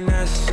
happiness.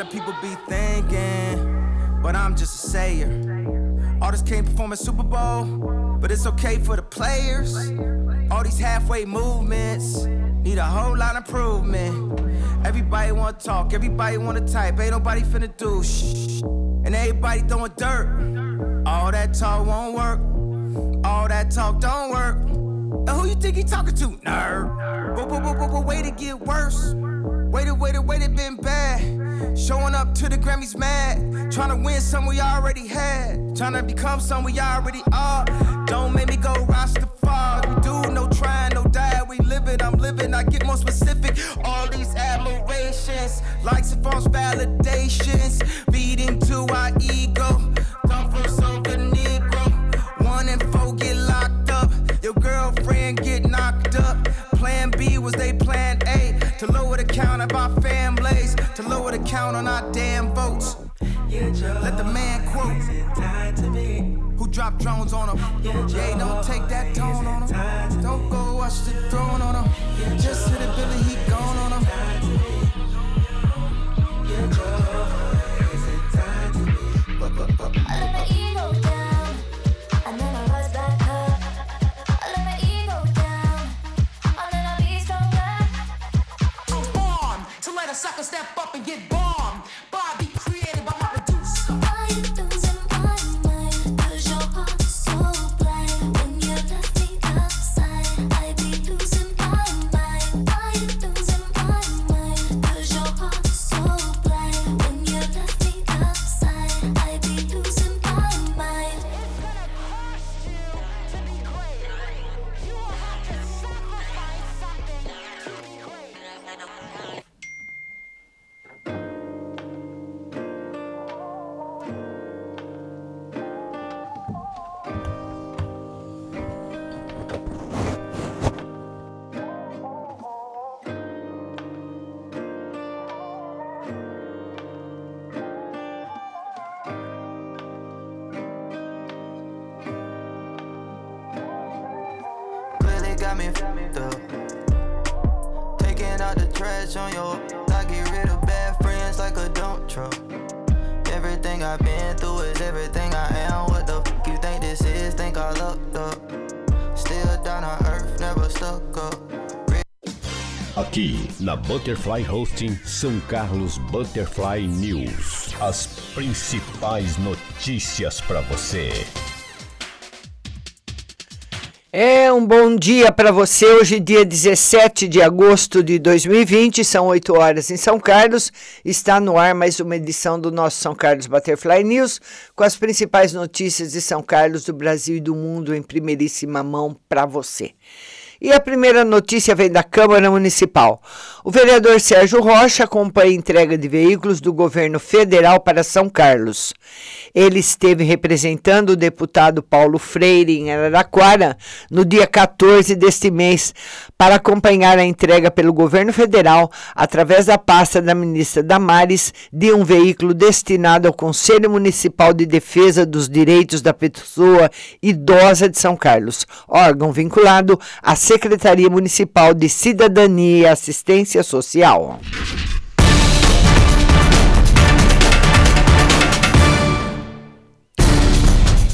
Lot of people be thinking, but I'm just a sayer. Artists can't perform at Super Bowl, but it's okay for the players. All these halfway movements need a whole lot of improvement. Everybody wanna talk, everybody wanna type, ain't nobody finna do shh. And everybody throwing dirt. All that talk won't work. All that talk don't work. And who you think he talking to? Nerd. But, but, but, but, but way to get worse. Wait, Waited, waited, waited, been bad. Showing up to the Grammys mad. Trying to win some we already had. Trying to become some we already are. Don't make me go Rastafari. We do no trying, no die. We live it, I'm living. I get more specific. All these admirations, likes and false validations. Feeding to our dropped drones on him. Yeah, don't take that tone on him. Don't go watch the throne on him. Just hit it, Billy, he gone on him. Aqui na Butterfly Hosting São Carlos Butterfly News. As principais notícias para você. É um bom dia para você. Hoje, dia 17 de agosto de 2020, são 8 horas em São Carlos. Está no ar mais uma edição do nosso São Carlos Butterfly News, com as principais notícias de São Carlos, do Brasil e do mundo em primeiríssima mão para você. E a primeira notícia vem da Câmara Municipal. O vereador Sérgio Rocha acompanha a entrega de veículos do governo federal para São Carlos. Ele esteve representando o deputado Paulo Freire em Araraquara no dia 14 deste mês para acompanhar a entrega pelo governo federal, através da pasta da ministra Damares, de um veículo destinado ao Conselho Municipal de Defesa dos Direitos da Pessoa Idosa de São Carlos, órgão vinculado à Secretaria Municipal de Cidadania e Assistência Social.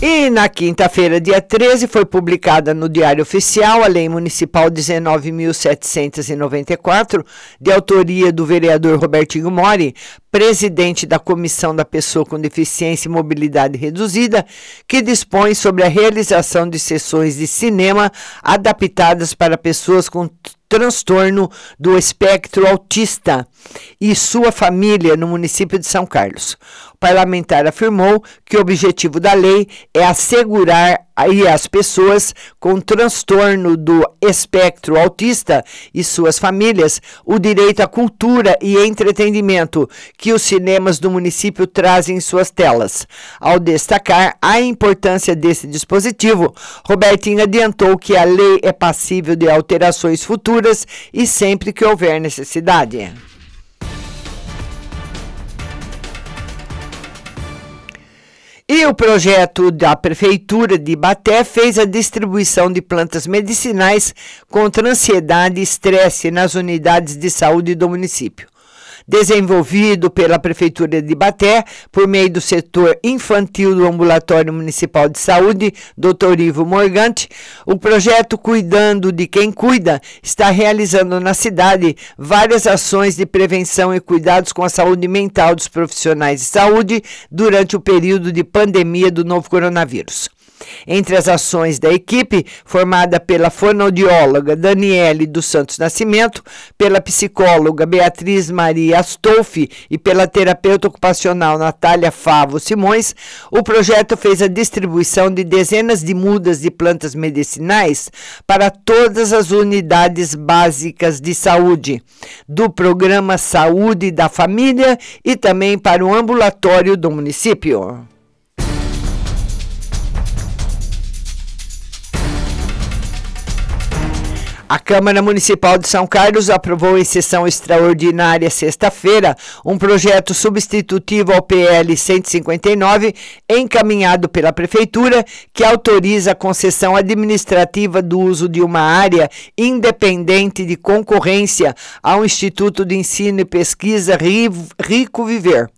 E na quinta-feira, dia 13, foi publicada no Diário Oficial a Lei Municipal 19.794, de autoria do vereador Robertinho Mori, presidente da Comissão da Pessoa com Deficiência e Mobilidade Reduzida, que dispõe sobre a realização de sessões de cinema adaptadas para pessoas com transtorno do espectro autista e sua família no município de São Carlos. Parlamentar afirmou que o objetivo da lei é assegurar aí as pessoas com transtorno do espectro autista e suas famílias o direito à cultura e entretenimento que os cinemas do município trazem em suas telas. Ao destacar a importância desse dispositivo, Robertinho adiantou que a lei é passível de alterações futuras e sempre que houver necessidade. E o projeto da Prefeitura de Baté fez a distribuição de plantas medicinais contra ansiedade e estresse nas unidades de saúde do município desenvolvido pela Prefeitura de Baté por meio do setor infantil do Ambulatório Municipal de Saúde, Dr. Ivo Morgante. O projeto Cuidando de Quem Cuida está realizando na cidade várias ações de prevenção e cuidados com a saúde mental dos profissionais de saúde durante o período de pandemia do novo coronavírus. Entre as ações da equipe, formada pela fonoaudióloga Daniele dos Santos Nascimento, pela psicóloga Beatriz Maria Astolfi e pela terapeuta ocupacional Natália Favo Simões, o projeto fez a distribuição de dezenas de mudas de plantas medicinais para todas as unidades básicas de saúde, do programa Saúde da Família e também para o ambulatório do município. A Câmara Municipal de São Carlos aprovou em sessão extraordinária sexta-feira um projeto substitutivo ao PL 159, encaminhado pela Prefeitura, que autoriza a concessão administrativa do uso de uma área independente de concorrência ao Instituto de Ensino e Pesquisa Rico Viver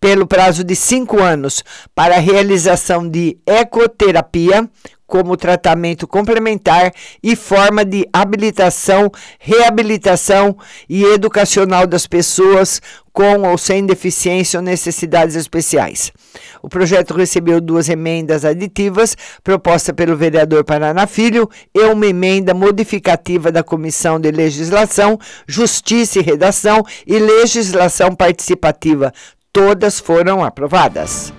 pelo prazo de cinco anos para a realização de ecoterapia, como tratamento complementar e forma de habilitação, reabilitação e educacional das pessoas com ou sem deficiência ou necessidades especiais. O projeto recebeu duas emendas aditivas, proposta pelo vereador Paraná Filho, e uma emenda modificativa da Comissão de Legislação, Justiça e Redação e Legislação Participativa. Todas foram aprovadas.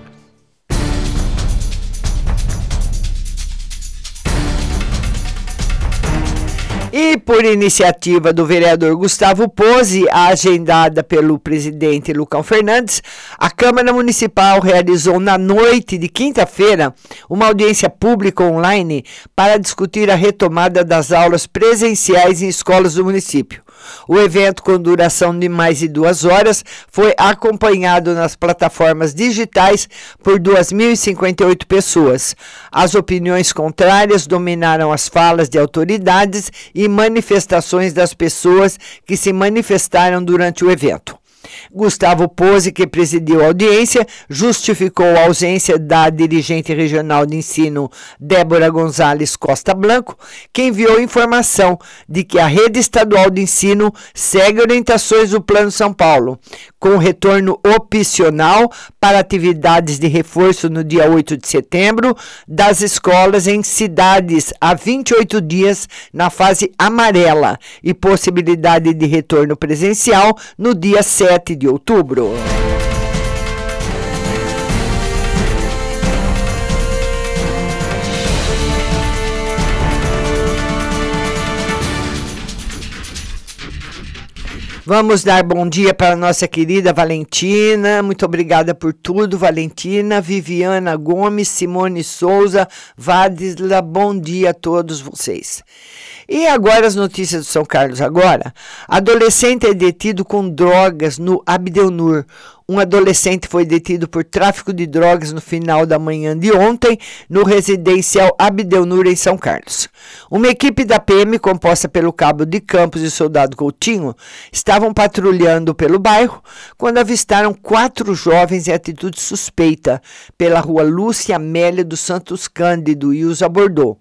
E por iniciativa do vereador Gustavo Pose, agendada pelo presidente Lucão Fernandes, a Câmara Municipal realizou na noite de quinta-feira uma audiência pública online para discutir a retomada das aulas presenciais em escolas do município. O evento, com duração de mais de duas horas, foi acompanhado nas plataformas digitais por 2.058 pessoas. As opiniões contrárias dominaram as falas de autoridades e manifestações das pessoas que se manifestaram durante o evento. Gustavo Pose, que presidiu a audiência, justificou a ausência da dirigente regional de ensino Débora Gonzalez Costa Blanco, que enviou informação de que a rede estadual de ensino segue orientações do Plano São Paulo, com retorno opcional para atividades de reforço no dia 8 de setembro das escolas em cidades há 28 dias na fase amarela e possibilidade de retorno presencial no dia 7 de outubro. Vamos dar bom dia para a nossa querida Valentina. Muito obrigada por tudo, Valentina. Viviana Gomes, Simone Souza, Vadisla, bom dia a todos vocês. E agora as notícias do São Carlos agora. Adolescente é detido com drogas no Abdelnur. Um adolescente foi detido por tráfico de drogas no final da manhã de ontem no residencial Abdelnur em São Carlos. Uma equipe da PM composta pelo cabo de Campos e soldado Coutinho estavam patrulhando pelo bairro quando avistaram quatro jovens em atitude suspeita pela rua Lúcia Amélia dos Santos Cândido e os abordou.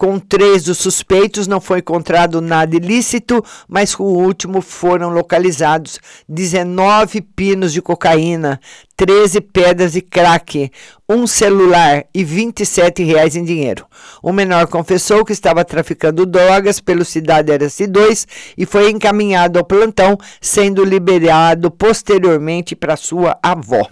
Com três dos suspeitos não foi encontrado nada ilícito, mas com o último foram localizados 19 pinos de cocaína, 13 pedras de crack, um celular e 27 reais em dinheiro. O menor confessou que estava traficando drogas pelo Cidade RS2 e foi encaminhado ao plantão, sendo liberado posteriormente para sua avó.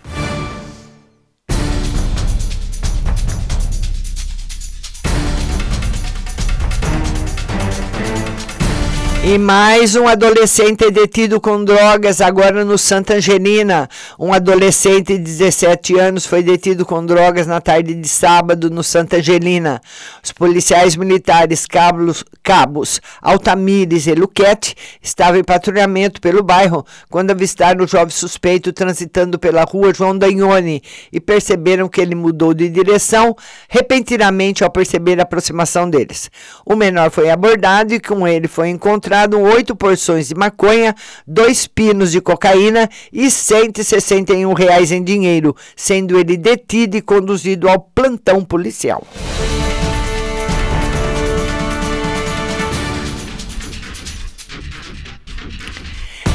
E mais um adolescente detido com drogas agora no Santa Angelina. Um adolescente de 17 anos foi detido com drogas na tarde de sábado no Santa Angelina. Os policiais militares Cabos, Cabos Altamires e Luquete estavam em patrulhamento pelo bairro quando avistaram o jovem suspeito transitando pela rua João Dagnoni e perceberam que ele mudou de direção repentinamente ao perceber a aproximação deles. O menor foi abordado e com ele foi encontrado oito porções de maconha, dois pinos de cocaína e 161 reais em dinheiro, sendo ele detido e conduzido ao plantão policial.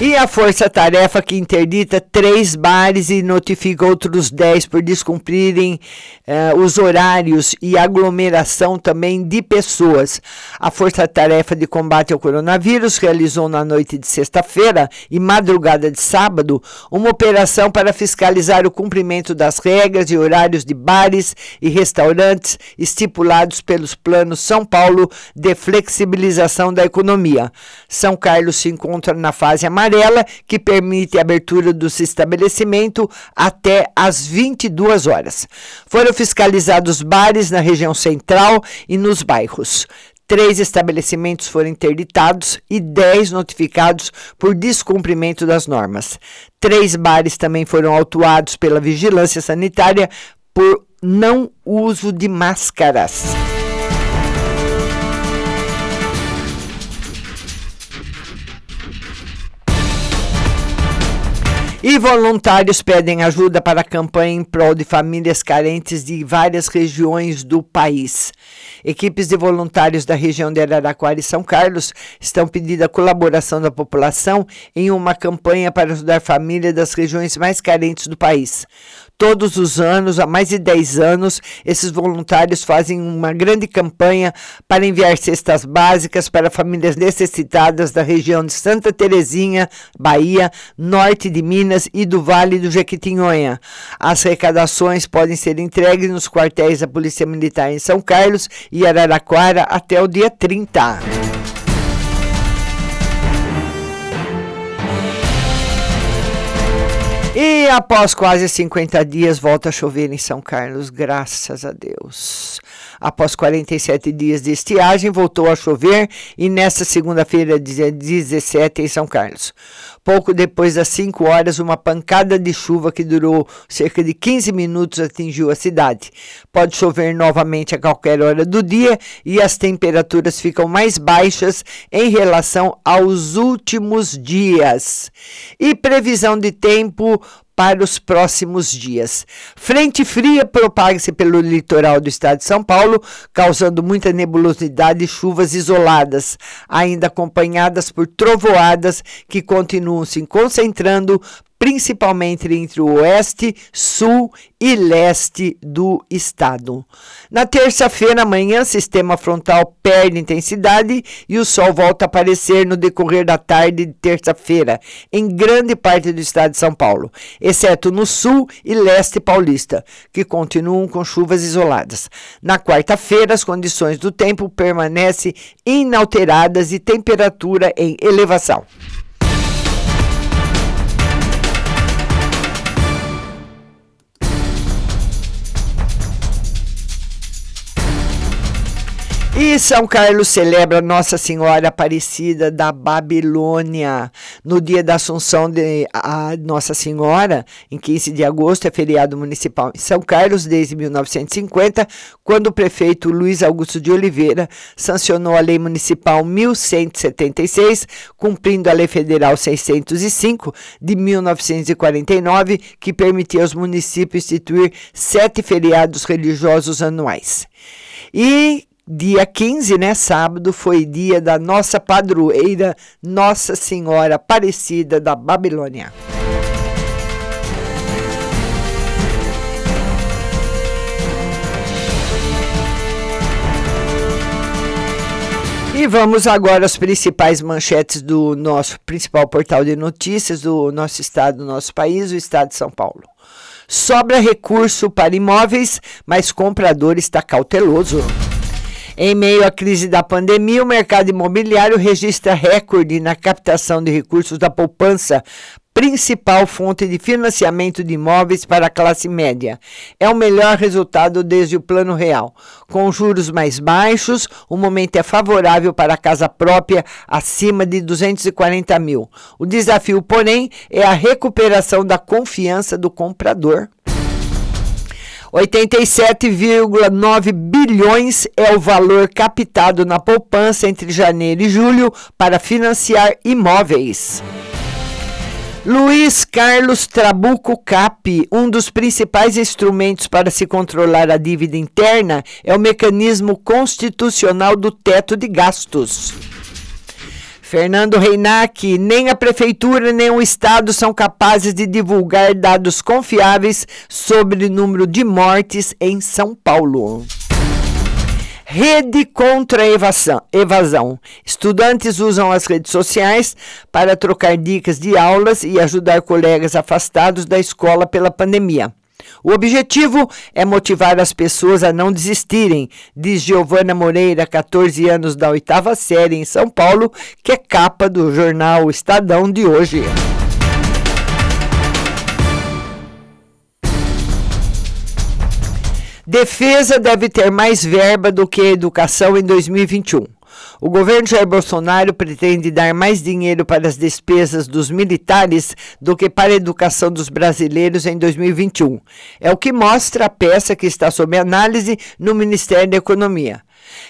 E a força-tarefa que interdita três bares e notifica outros dez por descumprirem eh, os horários e aglomeração também de pessoas. A força-tarefa de combate ao coronavírus realizou na noite de sexta-feira e madrugada de sábado uma operação para fiscalizar o cumprimento das regras e horários de bares e restaurantes estipulados pelos planos São Paulo de flexibilização da economia. São Carlos se encontra na fase amarela amarela, que permite a abertura dos estabelecimentos até às 22 horas. Foram fiscalizados bares na região central e nos bairros. Três estabelecimentos foram interditados e dez notificados por descumprimento das normas. Três bares também foram autuados pela vigilância sanitária por não uso de máscaras. E voluntários pedem ajuda para a campanha em prol de famílias carentes de várias regiões do país. Equipes de voluntários da região de Araraquara e São Carlos estão pedindo a colaboração da população em uma campanha para ajudar famílias das regiões mais carentes do país. Todos os anos, há mais de 10 anos, esses voluntários fazem uma grande campanha para enviar cestas básicas para famílias necessitadas da região de Santa Terezinha, Bahia, norte de Minas e do Vale do Jequitinhonha. As arrecadações podem ser entregues nos quartéis da Polícia Militar em São Carlos e Araraquara até o dia 30. E após quase 50 dias, volta a chover em São Carlos, graças a Deus. Após 47 dias de estiagem, voltou a chover e nesta segunda-feira, dia 17, em São Carlos. Pouco depois das 5 horas, uma pancada de chuva que durou cerca de 15 minutos atingiu a cidade. Pode chover novamente a qualquer hora do dia e as temperaturas ficam mais baixas em relação aos últimos dias. E previsão de tempo para os próximos dias. Frente fria propaga-se pelo litoral do estado de São Paulo, causando muita nebulosidade e chuvas isoladas, ainda acompanhadas por trovoadas que continuam se concentrando principalmente entre o oeste, sul e leste do estado. Na terça-feira, amanhã, sistema frontal perde intensidade e o sol volta a aparecer no decorrer da tarde de terça-feira, em grande parte do estado de São Paulo, exceto no sul e leste paulista, que continuam com chuvas isoladas. Na quarta-feira, as condições do tempo permanecem inalteradas e temperatura em elevação. E São Carlos celebra Nossa Senhora Aparecida da Babilônia. No dia da Assunção de Nossa Senhora, em 15 de agosto, é feriado municipal em São Carlos desde 1950, quando o prefeito Luiz Augusto de Oliveira sancionou a Lei Municipal 1176, cumprindo a Lei Federal 605 de 1949, que permitia aos municípios instituir sete feriados religiosos anuais. E Dia 15, né, sábado, foi dia da nossa padroeira, Nossa Senhora Aparecida da Babilônia. E vamos agora às principais manchetes do nosso principal portal de notícias do nosso estado, do nosso país, o estado de São Paulo. Sobra recurso para imóveis, mas comprador está cauteloso. Em meio à crise da pandemia, o mercado imobiliário registra recorde na captação de recursos da poupança, principal fonte de financiamento de imóveis para a classe média. É o melhor resultado desde o Plano Real. Com juros mais baixos, o momento é favorável para a casa própria acima de 240 mil. O desafio, porém, é a recuperação da confiança do comprador. 87,9 bilhões é o valor captado na poupança entre janeiro e julho para financiar imóveis. Luiz Carlos Trabuco Cap, um dos principais instrumentos para se controlar a dívida interna é o mecanismo constitucional do teto de gastos. Fernando Reinac, nem a prefeitura nem o estado são capazes de divulgar dados confiáveis sobre o número de mortes em São Paulo. Rede contra a evasão, evasão. Estudantes usam as redes sociais para trocar dicas de aulas e ajudar colegas afastados da escola pela pandemia. O objetivo é motivar as pessoas a não desistirem, diz Giovana Moreira, 14 anos da oitava série em São Paulo, que é capa do jornal Estadão de hoje. Defesa deve ter mais verba do que educação em 2021. O governo Jair Bolsonaro pretende dar mais dinheiro para as despesas dos militares do que para a educação dos brasileiros em 2021. É o que mostra a peça que está sob análise no Ministério da Economia.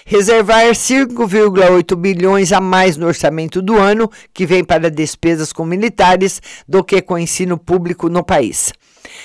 Reservar 5,8 bilhões a mais no orçamento do ano, que vem para despesas com militares, do que com ensino público no país.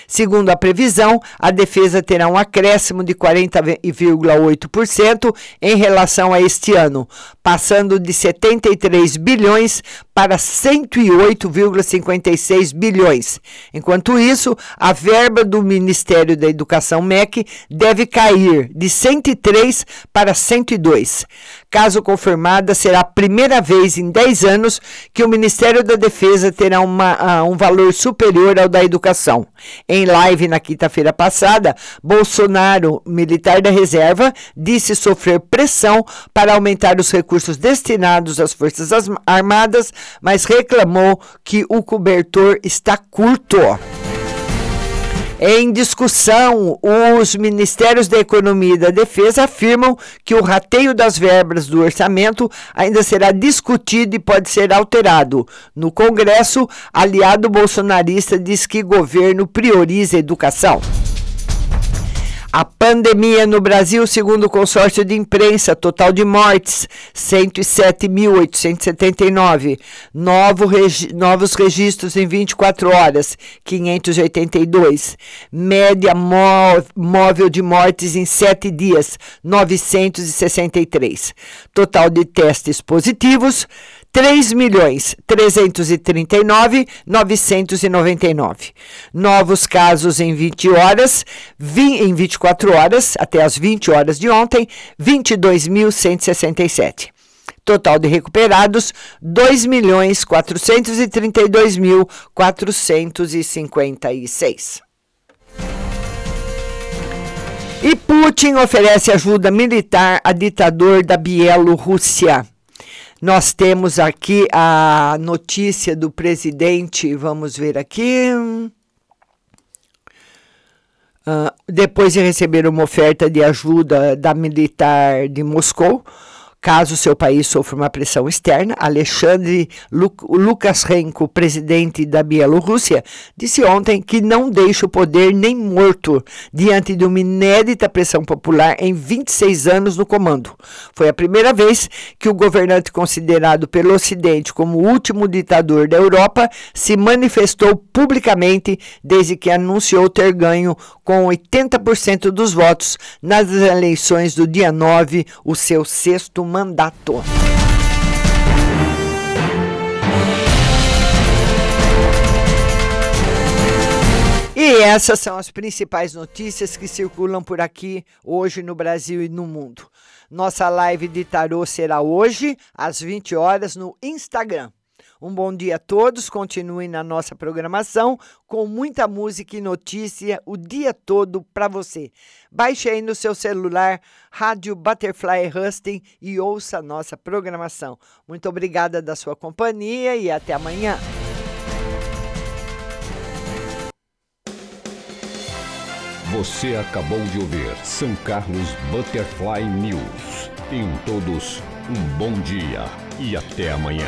Segundo a previsão, a defesa terá um acréscimo de 40,8% em relação a este ano, passando de 73 bilhões para 108,56 bilhões. Enquanto isso, a verba do Ministério da Educação MEC deve cair de 103 para 102. Caso confirmada, será a primeira vez em 10 anos que o Ministério da Defesa terá uma, uh, um valor superior ao da educação. Em live na quinta-feira passada, Bolsonaro, militar da reserva, disse sofrer pressão para aumentar os recursos destinados às Forças Armadas, mas reclamou que o cobertor está curto. Em discussão, os Ministérios da Economia e da Defesa afirmam que o rateio das verbas do orçamento ainda será discutido e pode ser alterado. No Congresso, aliado bolsonarista diz que governo prioriza a educação. A pandemia no Brasil, segundo o consórcio de imprensa, total de mortes, 107.879. Novo regi novos registros em 24 horas, 582. Média móvel de mortes em 7 dias, 963. Total de testes positivos, 3 milhões 339 999. Novos casos em 20 horas, em 24 horas, até as 20 horas de ontem, 22.167. Total de recuperados, 2 milhões 432 mil 456. E Putin oferece ajuda militar a ditador da Bielorrússia. Nós temos aqui a notícia do presidente, vamos ver aqui. ah, depois de receber uma oferta de ajuda da militar de Moscou, caso seu país sofra uma pressão externa, Alexandre Luk Lukashenko, presidente da Bielorrússia, disse ontem que não deixa o poder nem morto diante de uma inédita pressão popular em 26 anos no comando. Foi a primeira vez que o governante considerado pelo Ocidente como o último ditador da Europa se manifestou publicamente desde que anunciou ter ganho com 80% dos votos nas eleições do dia 9, o seu sexto mandato. E essas são as principais notícias que circulam por aqui hoje no Brasil e no mundo. Nossa live de tarô será hoje às 20 horas no Instagram. Um bom dia a todos. Continuem na nossa programação com muita música e notícia o dia todo para você. Baixe aí no seu celular Rádio Butterfly Husting e ouça a nossa programação. Muito obrigada da sua companhia e até amanhã. Você acabou de ouvir São Carlos Butterfly News. Tenham todos um bom dia e até amanhã.